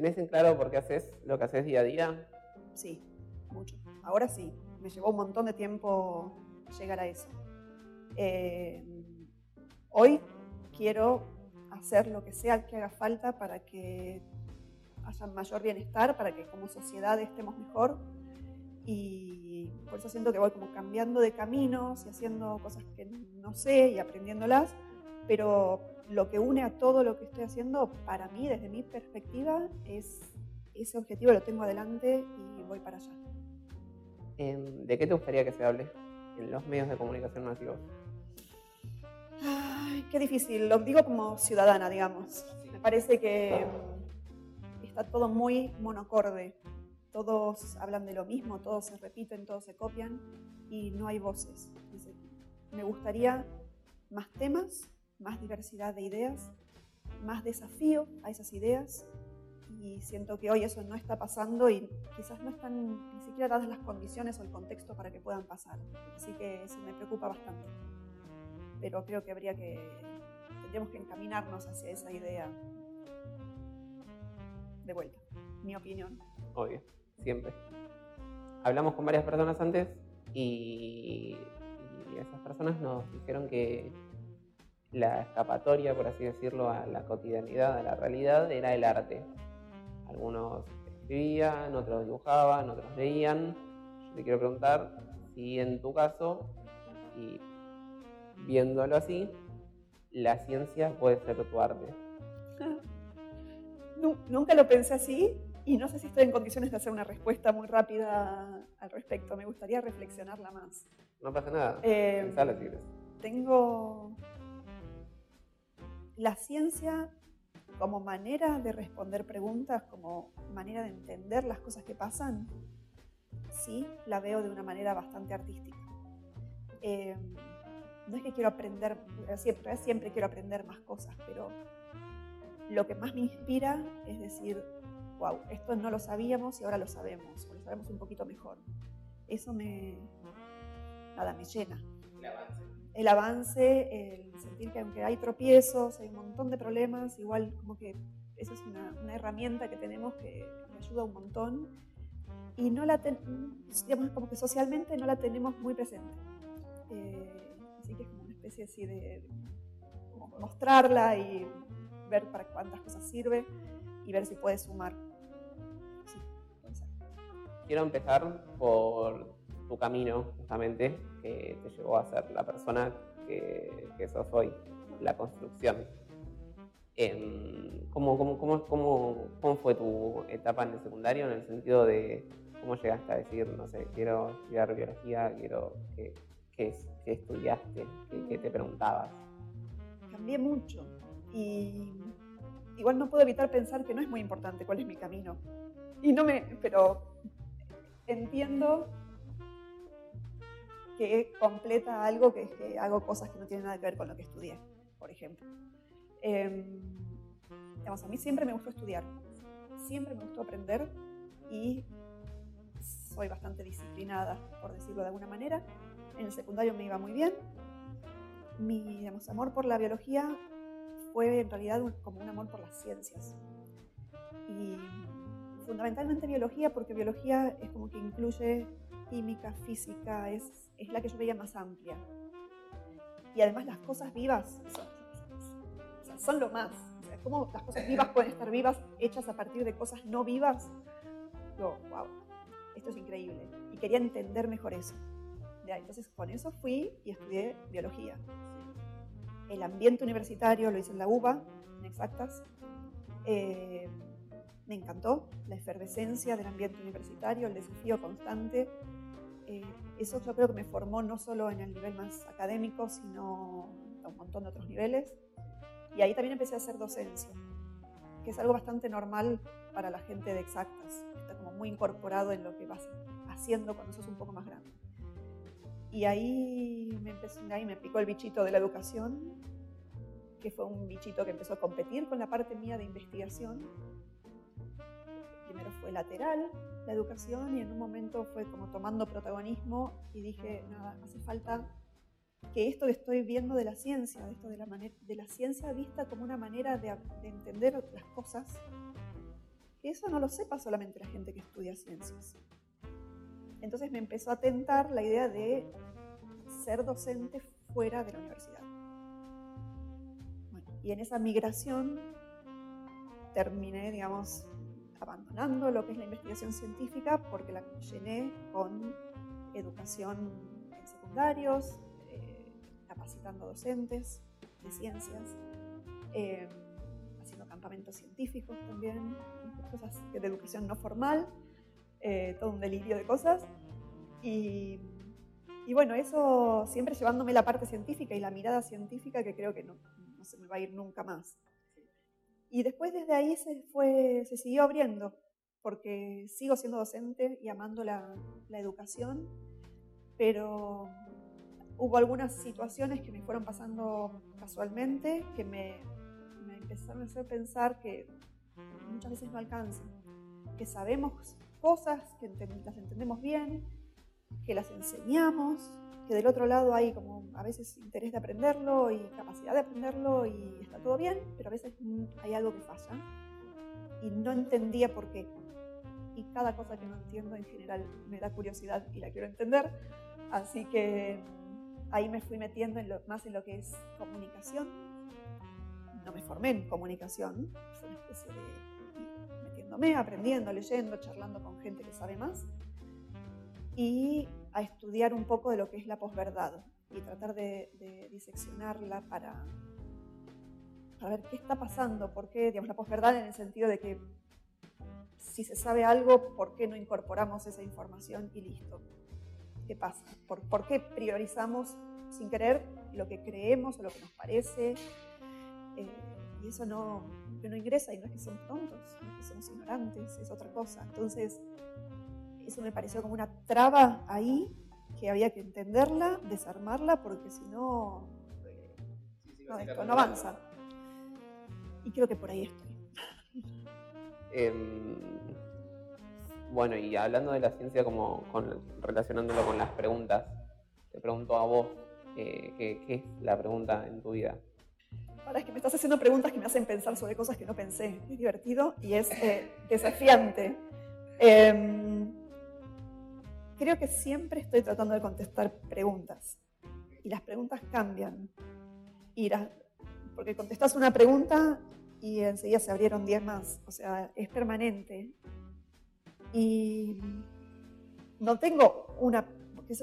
¿Tenés en claro por qué haces lo que haces día a día? Sí, mucho. Ahora sí, me llevó un montón de tiempo llegar a eso. Eh, hoy quiero hacer lo que sea que haga falta para que haya mayor bienestar, para que como sociedad estemos mejor. Y por eso siento que voy como cambiando de caminos y haciendo cosas que no sé y aprendiéndolas, pero lo que une a todo lo que estoy haciendo, para mí, desde mi perspectiva, es ese objetivo lo tengo adelante y voy para allá. Em, ¿De qué te gustaría que se hable en los medios de comunicación masivos? Ay, qué difícil, lo digo como ciudadana, digamos. Me parece que está todo muy monocorde. Todos hablan de lo mismo, todos se repiten, todos se copian y no hay voces. Me gustaría más temas, más diversidad de ideas, más desafío a esas ideas y siento que hoy eso no está pasando y quizás no están ni siquiera dadas las condiciones o el contexto para que puedan pasar. Así que eso me preocupa bastante. Pero creo que habría que, tendríamos que encaminarnos hacia esa idea de vuelta, mi opinión. Obvio, siempre. Hablamos con varias personas antes y, y esas personas nos dijeron que la escapatoria, por así decirlo, a la cotidianidad, a la realidad, era el arte. Algunos escribían, otros dibujaban, otros leían. Yo te quiero preguntar si en tu caso, y viéndolo así, la ciencia puede ser tu arte. Nunca lo pensé así y no sé si estoy en condiciones de hacer una respuesta muy rápida al respecto. Me gustaría reflexionarla más. No pasa nada. Eh, Tengo la ciencia como manera de responder preguntas, como manera de entender las cosas que pasan, sí, la veo de una manera bastante artística. Eh, no es que quiero aprender, siempre, siempre quiero aprender más cosas, pero lo que más me inspira es decir, wow, esto no lo sabíamos y ahora lo sabemos, o lo sabemos un poquito mejor. Eso me, nada, me llena el sentir que aunque hay tropiezos, hay un montón de problemas, igual como que esa es una, herramienta que tenemos que, ayuda un montón y no la digamos como que socialmente no la tenemos muy presente. Eh, así que es como una especie así de mostrarla y ver para cuántas cosas sirve y ver si puede sumar. Quiero empezar por tu camino, justamente, que te llevó a ser la persona que, que sos hoy, la construcción. Em, ¿cómo, cómo, cómo, cómo, fue tu etapa en el secundario en el sentido de cómo llegaste a decir, no sé, quiero estudiar biología, quiero que, qué, estudiaste, qué, te preguntabas? Cambié mucho y igual no puedo evitar pensar que no es muy importante cuál es mi camino. Y no me, pero entiendo que completa algo que que hago cosas que no tienen nada que ver con lo que estudié, por ejemplo. Eh, a mí siempre me gustó estudiar, siempre me gustó aprender y soy bastante disciplinada, por decirlo de alguna manera. En el secundario me iba muy bien. Mi digamos, amor por la biología fue en realidad como un amor por las ciencias. Y fundamentalmente biología, porque biología es como que incluye química, física, es, es la que yo veía más amplia. Y además las cosas vivas son, lo más. ¿Cómo las cosas vivas pueden estar vivas hechas a partir de cosas no vivas? Yo, wow, esto es increíble. Y quería entender mejor eso. entonces con eso fui y estudié biología. El ambiente universitario lo hice en la UBA, en exactas. Eh, me encantó la efervescencia del ambiente universitario, el desafío constante, eh, eso yo creo que me formó no solo en el nivel más académico, sino a un montón de otros niveles. Y ahí también empecé a hacer docencia, que es algo bastante normal para la gente de exactas. Está como muy incorporado en lo que vas haciendo cuando sos un poco más grande. Y ahí me, ahí me picó el bichito de la educación, que fue un bichito que empezó a competir con la parte mía de investigación primero fue lateral la educación y en un momento fue como tomando protagonismo y dije, nada, hace falta que esto que estoy viendo de la ciencia, de, esto de, la, de la ciencia vista como una manera de, entender las cosas, que eso no lo sepa solamente la gente que estudia ciencias. Entonces me empezó a tentar la idea de ser docente fuera de la universidad. y en esa migración terminé, digamos, abandonando lo que es la investigación científica porque la llené con educación en secundarios, eh, capacitando docentes de ciencias, eh, haciendo campamentos científicos también, cosas de educación no formal, eh, todo un delirio de cosas. Y, y, bueno, eso siempre llevándome la parte científica y la mirada científica que creo que no, no se me va a ir nunca más. Y después desde ahí se, fue, se siguió abriendo, porque sigo siendo docente y amando la, la educación, pero hubo algunas situaciones que me fueron pasando casualmente que me, me empezaron a hacer pensar que muchas veces no alcanza, que sabemos cosas, que las entendemos bien, que las enseñamos, que del otro lado hay como a veces interés de aprenderlo y capacidad de aprenderlo y está todo bien, pero a veces hay algo que falla y no entendía por qué. Y cada cosa que no entiendo en general me da curiosidad y la quiero entender, así que ahí me fui metiendo en lo, más en lo que es comunicación. No me formé en comunicación, fue una especie de metiéndome, aprendiendo, leyendo, charlando con gente que sabe más. Y a estudiar un poco de lo que es la posverdad y tratar de, diseccionarla para, para ver qué está pasando, por qué, digamos, la posverdad en el sentido de que si se sabe algo, ¿por qué no incorporamos esa información y listo? ¿Qué pasa? ¿Por, por qué priorizamos sin querer lo que creemos o lo que nos parece? Eh, y eso no, no ingresa y no es que son tontos, no es que somos ignorantes, es otra cosa. Entonces, eso me pareció como una traba ahí que había que entenderla, desarmarla, porque si no, no, esto no avanza. Y creo que por ahí estoy. Em, bueno, y hablando de la ciencia, como relacionándolo con las preguntas, te pregunto a vos, eh, ¿qué, es la pregunta en tu vida? Ahora es que me estás haciendo preguntas que me hacen pensar sobre cosas que no pensé. Es divertido y es eh, desafiante. Creo que siempre estoy tratando de contestar preguntas. Y las preguntas cambian. Y porque contestas una pregunta y enseguida se abrieron 10 más. O sea, es permanente. Y no tengo una,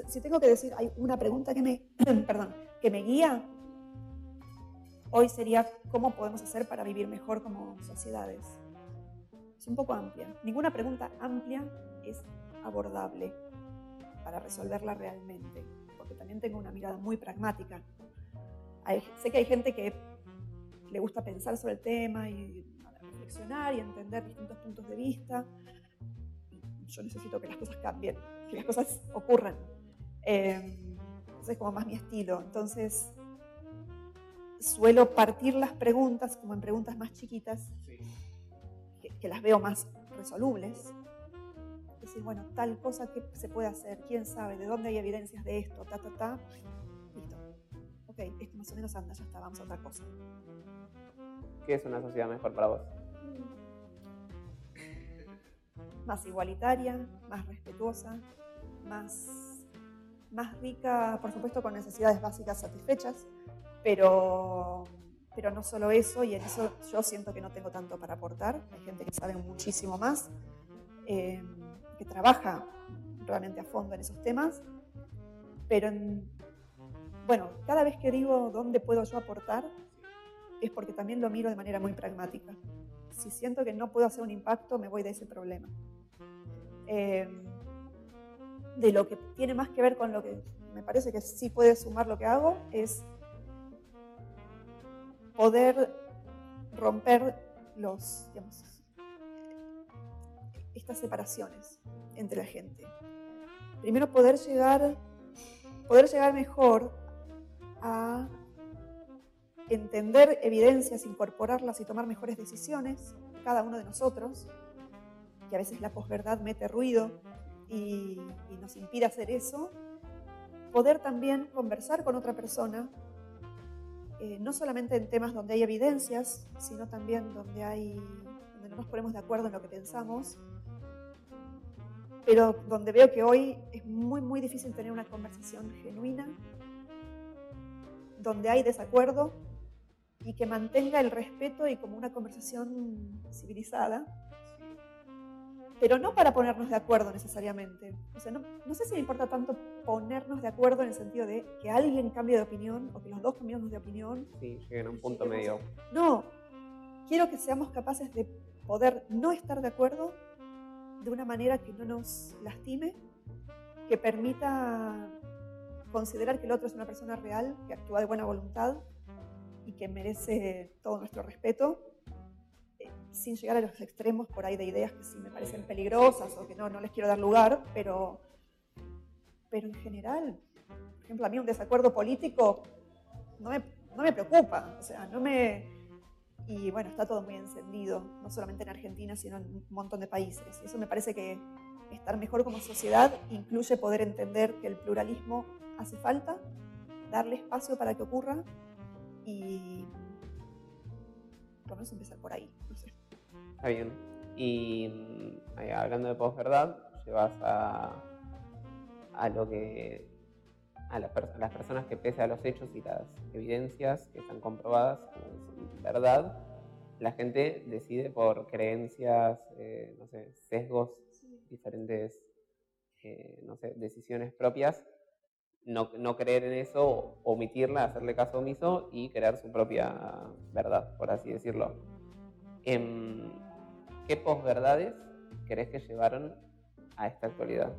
si tengo que decir, hay una pregunta que me, perdón, que me guía, hoy sería cómo podemos hacer para vivir mejor como sociedades. Es un poco amplia. Ninguna pregunta amplia es abordable para resolverla realmente, porque también tengo una mirada muy pragmática. sé que hay gente que le gusta pensar sobre el tema y reflexionar y entender distintos puntos de vista. Yo necesito que las cosas cambien, que las cosas ocurran. Eh, es como más mi estilo. Entonces, suelo partir las preguntas como en preguntas más chiquitas, que las veo más resolubles, decir, bueno, tal cosa que se puede hacer, quién sabe, de dónde hay evidencias de esto, ta, ta, ta. Listo. Ok, esto más o menos anda, ya está, vamos a otra cosa. ¿Qué es una sociedad mejor para vos? Más igualitaria, más respetuosa, más, más rica, por supuesto, con necesidades básicas satisfechas, pero pero no solo eso, y en eso yo siento que no tengo tanto para aportar, hay gente que sabe muchísimo más. Eh, que trabaja realmente a fondo en esos temas, pero bueno, cada vez que digo dónde puedo yo aportar, es porque también lo miro de manera muy pragmática. Si siento que no puedo hacer un impacto, me voy de ese problema. Em, de lo que tiene más que ver con lo que me parece que sí puede sumar lo que hago, es poder romper los, digamos, estas separaciones entre la gente. Primero poder llegar, poder llegar mejor a entender evidencias, incorporarlas y tomar mejores decisiones, cada uno de nosotros, que a veces la posverdad mete ruido y, nos impide hacer eso, poder también conversar con otra persona, eh, no solamente en temas donde hay evidencias, sino también donde hay nos ponemos de acuerdo en lo que pensamos, pero donde veo que hoy es muy, muy difícil tener una conversación genuina, donde hay desacuerdo y que mantenga el respeto y como una conversación civilizada, pero no para ponernos de acuerdo necesariamente. O sea, no, no, sé si me importa tanto ponernos de acuerdo en el sentido de que alguien cambie de opinión o que los dos cambiemos de opinión. Sí, lleguen a un punto medio. No, quiero que seamos capaces de poder no estar de acuerdo de una manera que no nos lastime, que permita considerar que el otro es una persona real, que actúa de buena voluntad y que merece todo nuestro respeto sin llegar a los extremos por ahí de ideas que sí me parecen peligrosas o que no, no les quiero dar lugar, pero, pero en general, por ejemplo, a mí un desacuerdo político no me, no me preocupa, o sea, no me... Y bueno, está todo muy encendido, no solamente en Argentina, sino en un montón de países. Eso me parece que estar mejor como sociedad incluye poder entender que el pluralismo hace falta, darle espacio para que ocurra y por lo menos empezar por ahí. Está bien. Y mm, hablando de posverdad, llevas a, a lo que a, las personas que pese a los hechos y las evidencias que están comprobadas como verdad, la gente decide por creencias, eh, no sé, sesgos, diferentes, eh, no sé, decisiones propias, no, no, creer en eso, omitirla, hacerle caso omiso y crear su propia verdad, por así decirlo. Em, ¿Qué posverdades crees que llevaron a esta actualidad?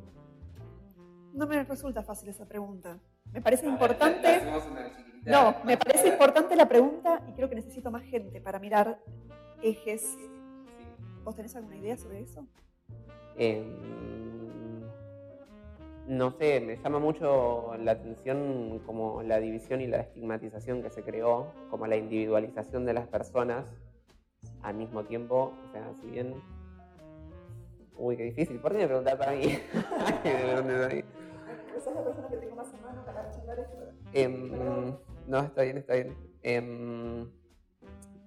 No me resulta fácil esa pregunta. Me parece importante. no, me parece importante la pregunta y creo que necesito más gente para mirar ejes. ¿Vos tenés alguna idea sobre eso? Em, no sé, me llama mucho la atención como la división y la estigmatización que se creó, como la individualización de las personas al mismo tiempo, o sea, si bien... Uy, qué difícil, ¿por qué me preguntar para mí? Esa es la persona que tengo más en mano para charlar esto. Eh, no, está bien, está bien. Eh,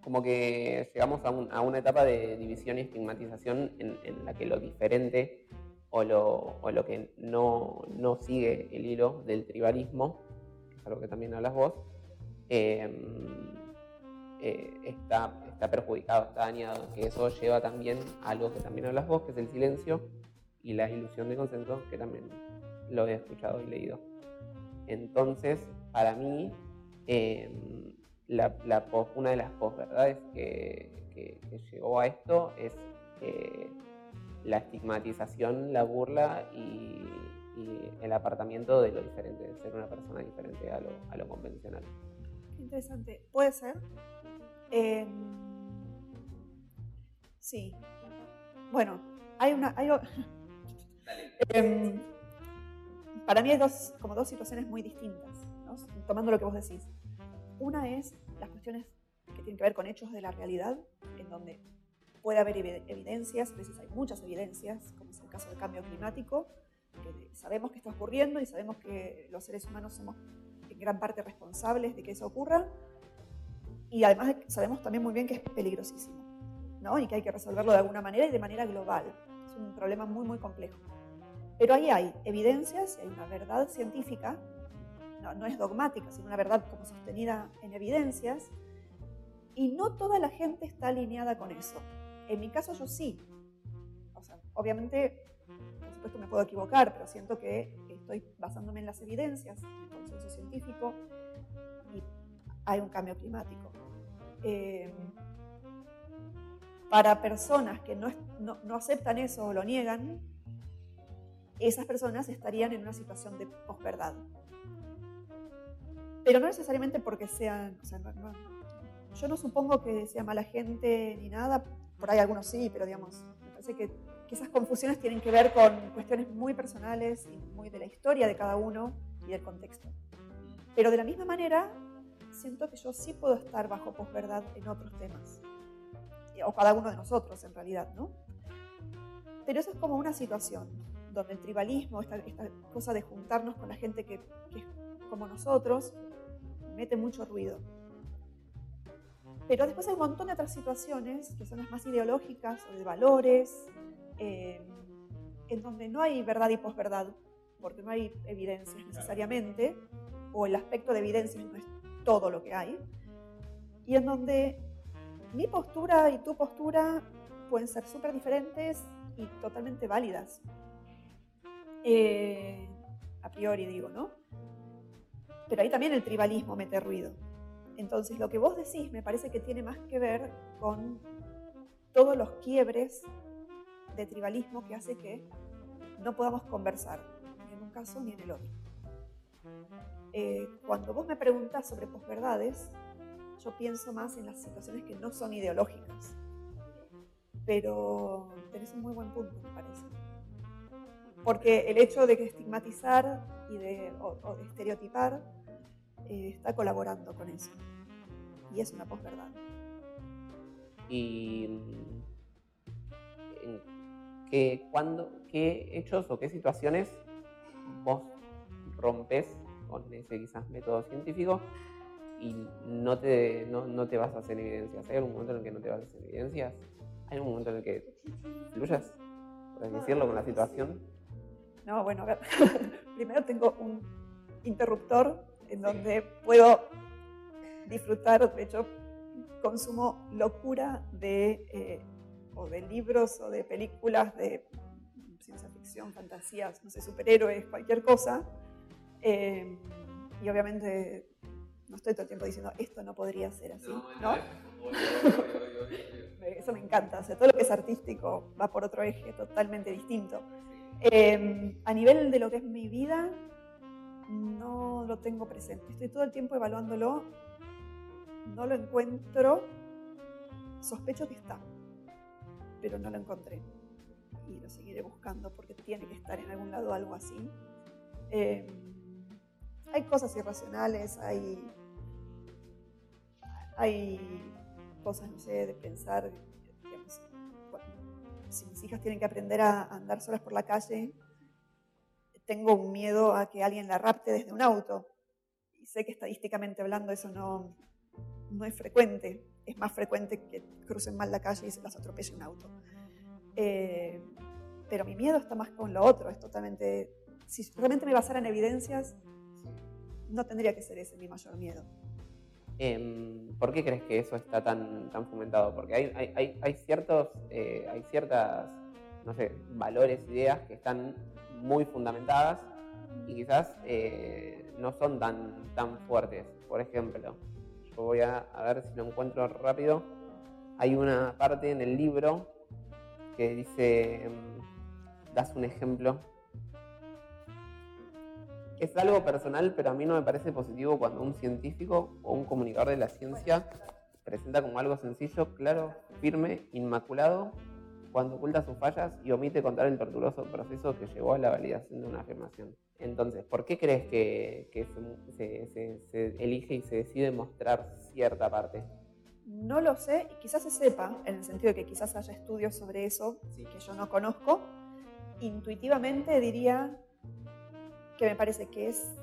como que llegamos a, un, a, una etapa de división y estigmatización en, en la que lo diferente o lo, o lo que no, no, sigue el hilo del tribalismo, que es algo que también hablas vos, eh, eh, está, está perjudicado, está dañado, que eso lleva también a algo que también hablas vos, que es el silencio y la ilusión de consenso, que también lo he escuchado y leído. Entonces, para mí, eh, la, la una de las posverdades que, que, que, llegó a esto es eh, la estigmatización, la burla y, y, el apartamiento de lo diferente, de ser una persona diferente a lo, a lo convencional. Interesante. ¿Puede ser? Eh, sí. Bueno, hay una... Hay, eh, para mí hay dos, como dos situaciones muy distintas, tomando lo que vos decís. Una es las cuestiones que tienen que ver con hechos de la realidad, en donde puede haber evidencias, a veces hay muchas evidencias, como es el caso del cambio climático, que sabemos que está ocurriendo y sabemos que los seres humanos somos en gran parte responsables de que eso ocurra, y además sabemos también muy bien que es peligrosísimo, ¿no? Y que hay que resolverlo de alguna manera y de manera global. Es un problema muy, muy complejo. Pero ahí hay evidencias, hay una verdad científica, no, no es dogmática, sino una verdad como sostenida en evidencias, y no toda la gente está alineada con eso. En mi caso yo sí. O sea, obviamente, por supuesto me puedo equivocar, pero siento que estoy basándome en las evidencias, en el consenso científico, y hay un cambio climático. Eh, para personas que no, no, no, aceptan eso o lo niegan, esas personas estarían en una situación de posverdad. Pero no necesariamente porque sean, o sea, no, no, yo no supongo que sea mala gente ni nada, por ahí algunos sí, pero digamos, me parece que, que esas confusiones tienen que ver con cuestiones muy personales y muy de la historia de cada uno y del contexto. Pero de la misma manera, siento que yo sí puedo estar bajo posverdad en otros temas. O cada uno de nosotros, en realidad, ¿no? Pero eso es como una situación donde el tribalismo, esta, esta cosa de juntarnos con la gente que, que, es como nosotros, mete mucho ruido. Pero después hay un montón de otras situaciones que son las más ideológicas o de valores, eh, en donde no hay verdad y posverdad, porque no hay evidencias necesariamente, o el aspecto de evidencias no es todo lo que hay, y en donde mi postura y tu postura pueden ser súper diferentes y totalmente válidas. Eh, a priori digo, ¿no? Pero ahí también el tribalismo mete ruido. Entonces, lo que vos decís me parece que tiene más que ver con todos los quiebres de tribalismo que hace que no podamos conversar, ni en un caso ni en el otro. Eh, cuando vos me preguntas sobre posverdades, yo pienso más en las situaciones que no son ideológicas. Pero tenés un muy buen punto, me parece. Porque el hecho de que estigmatizar y de, o, estereotipar eh, está colaborando con eso. Y es una posverdad. Y qué, cuando, qué hechos o qué situaciones vos rompes con ese quizás método científico y no te, no, no te vas a hacer evidencias. ¿Hay algún momento en el que no te vas a hacer evidencias? ¿Hay algún momento en el que fluyas, por decirlo, con la situación? No, bueno, a ver. Primero tengo un interruptor en donde puedo disfrutar, de hecho, consumo locura de, eh, o de libros o de películas de ciencia ficción, fantasías, no sé, superhéroes, cualquier cosa. Eh, y obviamente no estoy todo el tiempo diciendo esto no podría ser así, ¿no? Eso me encanta, o sea, todo lo que es artístico va por otro eje totalmente distinto. Em, a nivel de lo que es mi vida, no lo tengo presente. Estoy todo el tiempo evaluándolo, no lo encuentro, sospecho que está, pero no lo encontré. Y lo seguiré buscando porque tiene que estar en algún lado algo así. Em, hay cosas irracionales, hay, hay cosas, no sé, de pensar, si mis hijas tienen que aprender a andar solas por la calle, tengo un miedo a que alguien la rapte desde un auto. Y sé que estadísticamente hablando eso no, no es frecuente. Es más frecuente que crucen mal la calle y se las atropelle un auto. Eh, pero mi miedo está más con lo otro. Es totalmente. Si realmente me basara en evidencias, no tendría que ser ese mi mayor miedo. Em, ¿Por qué crees que eso está tan, tan fomentado? Porque hay, hay, hay, ciertos, eh, hay ciertas, no sé, valores, ideas que están muy fundamentadas y quizás eh, no son tan, tan fuertes. Por ejemplo, yo voy a, ver si lo encuentro rápido. Hay una parte en el libro que dice, em, das un ejemplo es algo personal, pero a mí no me parece positivo cuando un científico o un comunicador de la ciencia presenta como algo sencillo, claro, firme, inmaculado, cuando oculta sus fallas y omite contar el torturoso proceso que llevó a la validación de una afirmación. Entonces, ¿por qué crees que, se, elige y se decide mostrar cierta parte? No lo sé, quizás se sepa, en el sentido de que quizás haya estudios sobre eso que yo no conozco. Intuitivamente diría que me parece que es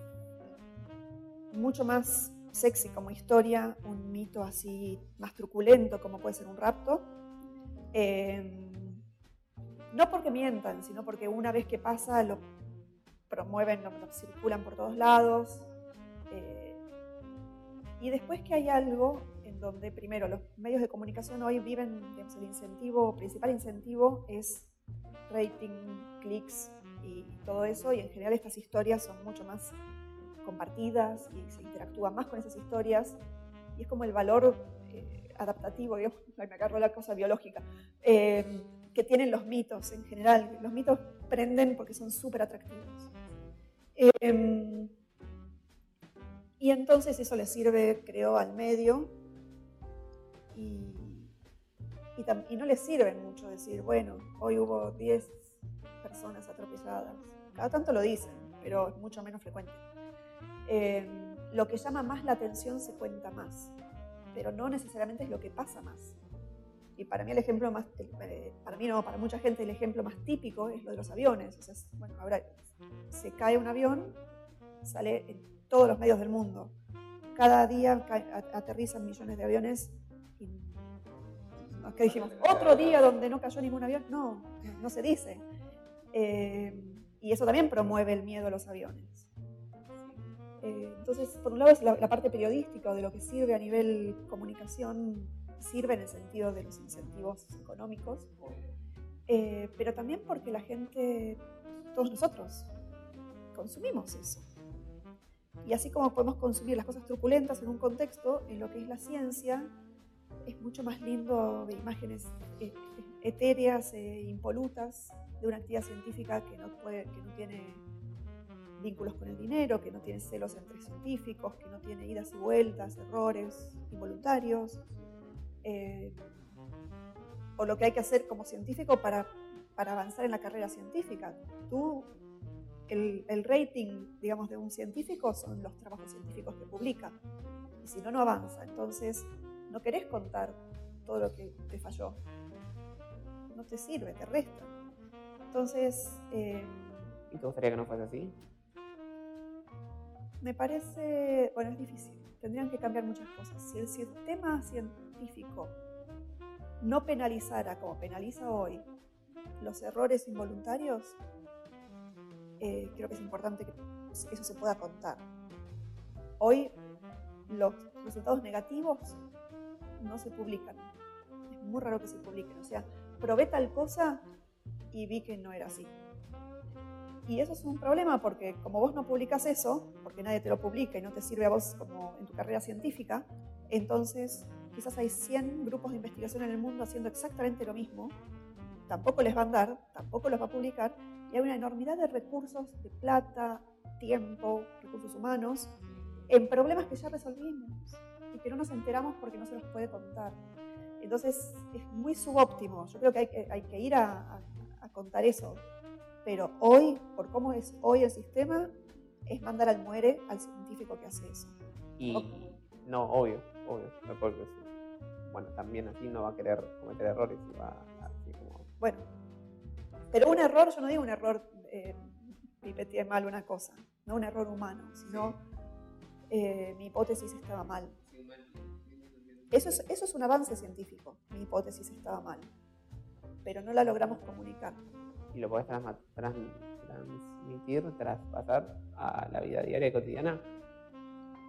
mucho más sexy como historia, un mito así más truculento como puede ser un rapto. Em, no porque mientan, sino porque una vez que pasa lo promueven, lo, circulan por todos lados. Eh, y después que hay algo en donde primero los medios de comunicación hoy viven, digamos, el incentivo, principal incentivo es rating, clics, y todo eso, y en general estas historias son mucho más compartidas y se interactúa más con esas historias, y es como el valor eh, adaptativo, digamos, me agarro la cosa biológica, eh, que tienen los mitos en general. Los mitos prenden porque son súper atractivos. Em, y entonces eso le sirve, creo, al medio y, y, y no le sirve mucho decir, bueno, hoy hubo 10 personas atropelladas. Cada tanto lo dicen, pero es mucho menos frecuente. Eh, lo que llama más la atención se cuenta más, pero no necesariamente es lo que pasa más. Y para mí el ejemplo más, eh, para mí no, para mucha gente el ejemplo más típico es lo de los aviones. O sea, bueno, ahora se cae un avión, sale en todos los medios del mundo. Cada día aterrizan millones de aviones es que dijimos otro día donde no cayó ningún avión, no, no se dice. Eh, y eso también promueve el miedo a los aviones. Eh, entonces, por un lado es la, parte periodística de lo que sirve a nivel comunicación, sirve en el sentido de los incentivos económicos, eh, pero también porque la gente, todos nosotros, consumimos eso. Y así como podemos consumir las cosas truculentas en un contexto, en lo que es la ciencia, es mucho más lindo de imágenes eh, etéreas e impolutas de una actividad científica que no, tiene vínculos con el dinero, que no tiene celos entre científicos, que no tiene idas y vueltas, errores involuntarios, eh, o lo que hay que hacer como científico para, avanzar en la carrera científica. Tú, el, el, rating, digamos, de un científico son los trabajos científicos que publica, y si no, no avanza. Entonces, no querés contar todo lo que te falló. No te sirve, te resta. Entonces... Eh, ¿Y te gustaría que no fuese así? Me parece, bueno, es difícil. Tendrían que cambiar muchas cosas. Si el sistema científico no penalizara, como penaliza hoy, los errores involuntarios, eh, creo que es importante que eso se pueda contar. Hoy los resultados negativos no se publican. Es muy raro que se publiquen. O sea, probé tal cosa y vi que no era así. Y eso es un problema porque como vos no publicas eso, porque nadie te lo publica y no te sirve a vos como en tu carrera científica, entonces quizás hay 100 grupos de investigación en el mundo haciendo exactamente lo mismo, tampoco les va a dar, tampoco los va a publicar, y hay una enormidad de recursos, de plata, tiempo, recursos humanos, en problemas que ya resolvimos y que no nos enteramos porque no se los puede contar. Entonces es muy subóptimo. Yo creo que hay que, hay que ir a, contar eso. Pero hoy, por cómo es hoy el sistema, es mandar al muere al científico que hace eso. Y no, obvio, obvio. Porque, bueno, también así no va a querer cometer errores y va así como... Bueno, pero un error, yo no digo un error eh, mal una cosa, no un error humano, sino eh, mi hipótesis estaba mal. Eso es, eso es un avance científico, mi hipótesis estaba mal, pero no la logramos comunicar. ¿Y lo podés transmitir, traspasar a la vida diaria y cotidiana?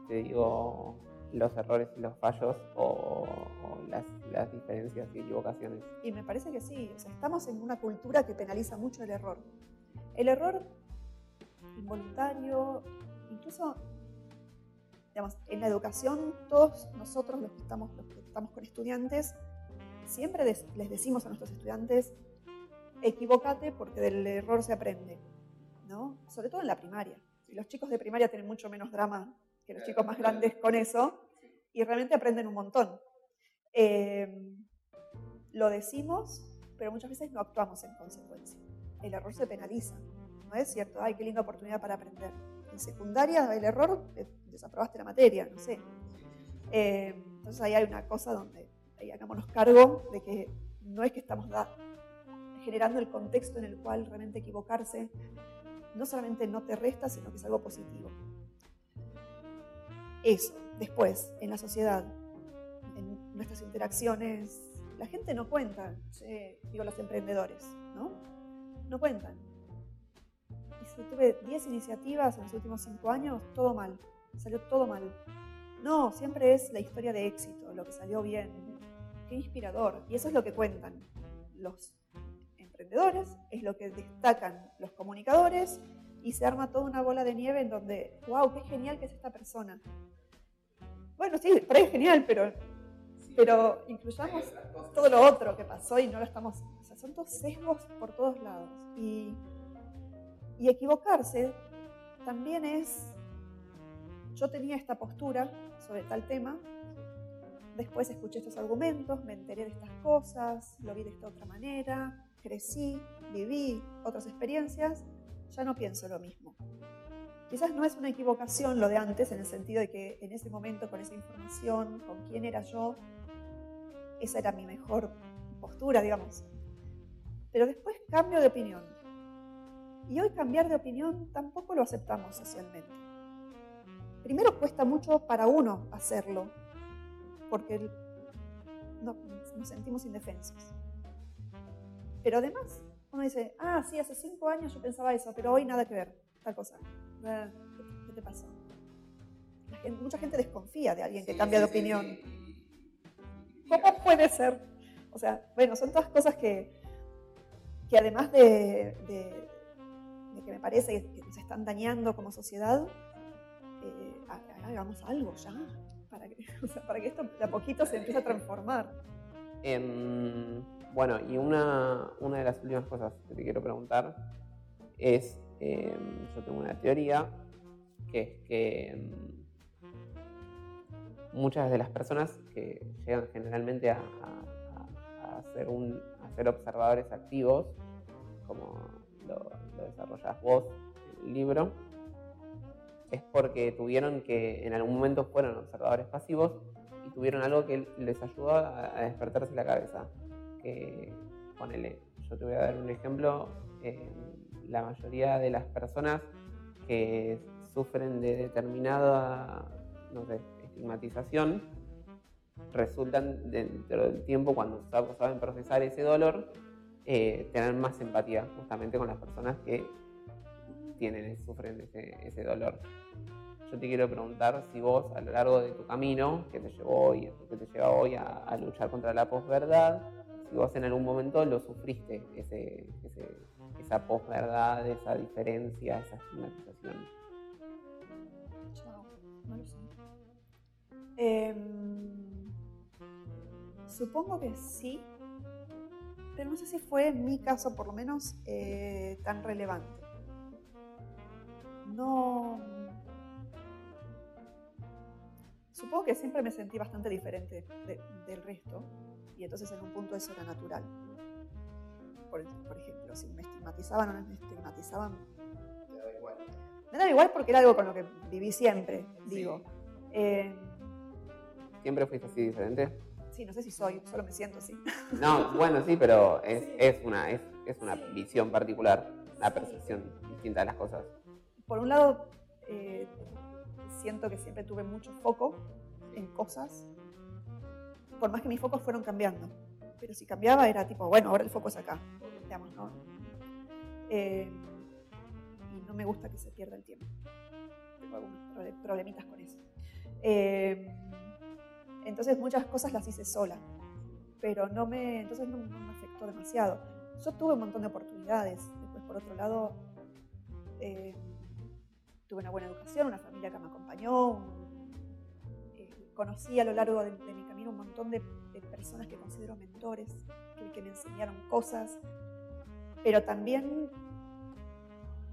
Te digo, los errores y los fallos o, las, las, diferencias y equivocaciones. Y me parece que sí, o sea, estamos en una cultura que penaliza mucho el error. El error involuntario, incluso en la educación, todos nosotros los que estamos, los que estamos con estudiantes, siempre les, decimos a nuestros estudiantes, equivócate porque del error se aprende, ¿no? Sobre todo en la primaria. Los chicos de primaria tienen mucho menos drama que los chicos más grandes con eso y realmente aprenden un montón. Eh, lo decimos, pero muchas veces no actuamos en consecuencia. El error se penaliza, ¿no es cierto? Ay, qué linda oportunidad para aprender. En secundaria, el error desaprobaste la materia, no sé. Eh, entonces ahí hay una cosa donde ahí hagámonos cargo de que no es que estamos generando el contexto en el cual realmente equivocarse no solamente no te resta, sino que es algo positivo. Eso, después, en la sociedad, en nuestras interacciones, la gente no cuenta, digo los emprendedores, ¿no? No cuentan. Y si tuve 10 iniciativas en los últimos 5 años, todo mal salió todo mal. No, siempre es la historia de éxito, lo que salió bien. Qué inspirador. Y eso es lo que cuentan los emprendedores, es lo que destacan los comunicadores y se arma toda una bola de nieve en donde, wow, qué genial que es esta persona. Bueno, sí, pero es genial, pero, pero incluyamos todo lo otro que pasó y no lo estamos... O sea, son todos sesgos por todos lados. Y, y equivocarse también es yo tenía esta postura sobre tal tema, después escuché estos argumentos, me enteré de estas cosas, lo vi de esta otra manera, crecí, viví otras experiencias, ya no pienso lo mismo. Quizás no es una equivocación lo de antes, en el sentido de que en ese momento, con esa información, con quién era yo, esa era mi mejor postura, digamos. Pero después cambio de opinión. Y hoy cambiar de opinión tampoco lo aceptamos socialmente primero cuesta mucho para uno hacerlo, porque no, nos sentimos indefensos. Pero además, uno dice, ah, sí, hace cinco años yo pensaba eso, pero hoy nada que ver, tal cosa. Ah, ¿Qué te pasó? mucha gente desconfía de alguien que cambia de opinión. ¿Cómo puede ser? O sea, bueno, son todas cosas que, que además de, que me parece que nos están dañando como sociedad, eh, hagamos algo ya, para que, para que esto de a poquito se empiece a transformar. Em, bueno, y una, una, de las últimas cosas que te quiero preguntar es, em, yo tengo una teoría, que es que em, muchas de las personas que llegan generalmente a, ser, un, ser observadores activos, como lo, desarrollas vos el libro, es porque tuvieron que, en algún momento fueron observadores pasivos y tuvieron algo que les ayudó a, despertarse la cabeza. Que, ponele, yo te voy a dar un ejemplo, la mayoría de las personas que sufren de determinada, no sé, estigmatización resultan dentro del tiempo, cuando saben procesar ese dolor, eh, tener más empatía justamente con las personas que tienen, sufren ese, dolor. Yo te quiero preguntar si vos a lo largo de tu camino, que te llevó hoy, que te lleva hoy a, luchar contra la posverdad, si vos en algún momento lo sufriste, ese, esa posverdad, esa diferencia, esa estigmatización. Sé. Em, supongo que sí, pero no sé si fue en mi caso por lo menos eh, tan relevante. No... Supongo que siempre me sentí bastante diferente del resto y entonces en un punto eso era natural. Por, ejemplo, si me estigmatizaban o no me estigmatizaban. Me daba igual. Me daba igual porque era algo con lo que viví siempre, digo. Em, ¿Siempre fuiste así diferente? Sí, no sé si soy, solo me siento así. No, bueno, sí, pero es, es una, es, es una visión particular, la percepción distinta de las cosas. Por un lado, eh, siento que siempre tuve mucho foco en cosas, por más que mis focos fueron cambiando. Pero si cambiaba era tipo, bueno, ahora el foco es acá, digamos, ¿no? Eh, y no me gusta que se pierda el tiempo. Tengo algunos problemitas con eso. Eh, entonces muchas cosas las hice sola, pero no me, entonces no, me afectó demasiado. Yo tuve un montón de oportunidades. Después, por otro lado, eh, tuve una buena educación, una familia que me acompañó. Eh, conocí a lo largo de, mi camino un montón de, personas que considero mentores, que, que me enseñaron cosas, pero también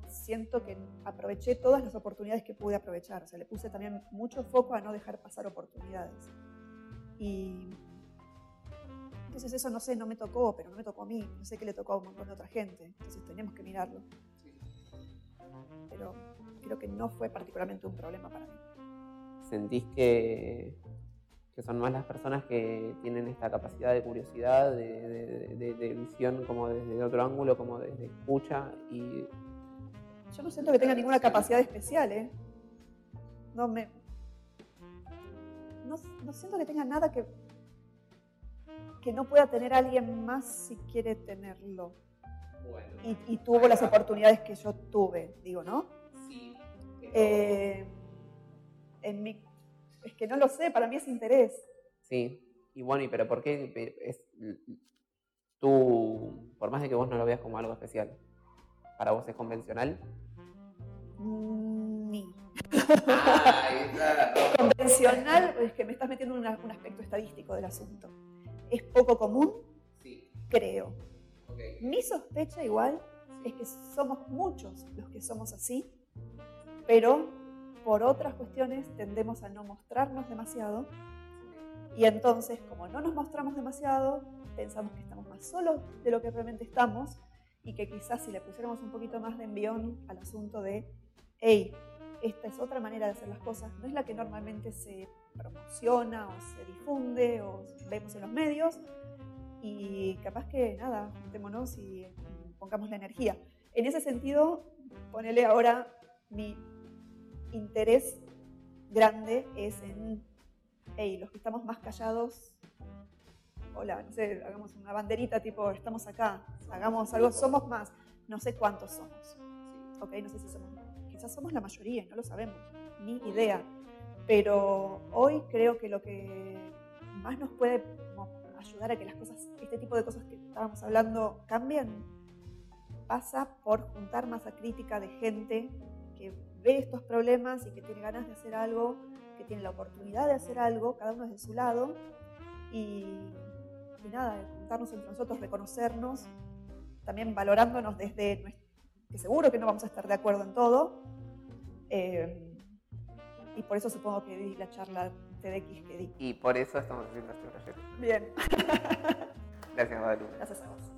siento que aproveché todas las oportunidades que pude aprovechar. O sea, le puse también mucho foco a no dejar pasar oportunidades. Y entonces eso no sé, no me tocó, pero no me tocó a mí, no sé qué le tocó a un montón de otra gente, entonces tenemos que mirarlo. Pero creo que no fue particularmente un problema para mí. ¿Sentís que, que son más las personas que tienen esta capacidad de curiosidad, de, de, visión como desde otro ángulo, como desde escucha y... Yo no siento que tenga ninguna capacidad especial, ¿eh? No me, no, siento que tenga nada que, que no pueda tener alguien más si quiere tenerlo. y, tuvo las oportunidades que yo tuve, digo, ¿no? Sí. Eh, en mi, es que no lo sé, para mí es interés. Sí, y bueno, ¿y pero por qué es, tú, por más de que vos no lo veas como algo especial, para vos es convencional? Mm, ni. Convencional, es que me estás metiendo en un aspecto estadístico del asunto. ¿Es poco común? Sí. Creo. Mi sospecha igual es que somos muchos los que somos así, pero por otras cuestiones tendemos a no mostrarnos demasiado y entonces como no nos mostramos demasiado, pensamos que estamos más solos de lo que realmente estamos y que quizás si le pusiéramos un poquito más de envión al asunto de, hey, esta es otra manera de hacer las cosas, no es la que normalmente se promociona o se difunde o vemos en los medios. Y capaz que nada, juntémonos y pongamos la energía. En ese sentido, ponele ahora mi interés grande es en, hey, los que estamos más callados, hola, no sé, hagamos una banderita tipo, estamos acá, hagamos algo, somos más. No sé cuántos somos. Ok, no sé si somos, quizás somos la mayoría, no lo sabemos, ni idea. Pero hoy creo que lo que más nos puede ayudar a que las cosas, este tipo de cosas que estábamos hablando cambien, pasa por juntar masa crítica de gente que ve estos problemas y que tiene ganas de hacer algo, que tiene la oportunidad de hacer algo, cada uno desde su lado, y, nada, juntarnos entre nosotros, reconocernos, también valorándonos desde que seguro que no vamos a estar de acuerdo en todo. Eh, y por eso supongo que di la charla TEDx que di. Y por eso estamos haciendo este proyecto. Bien. Gracias, Guadalupe. Gracias a vos.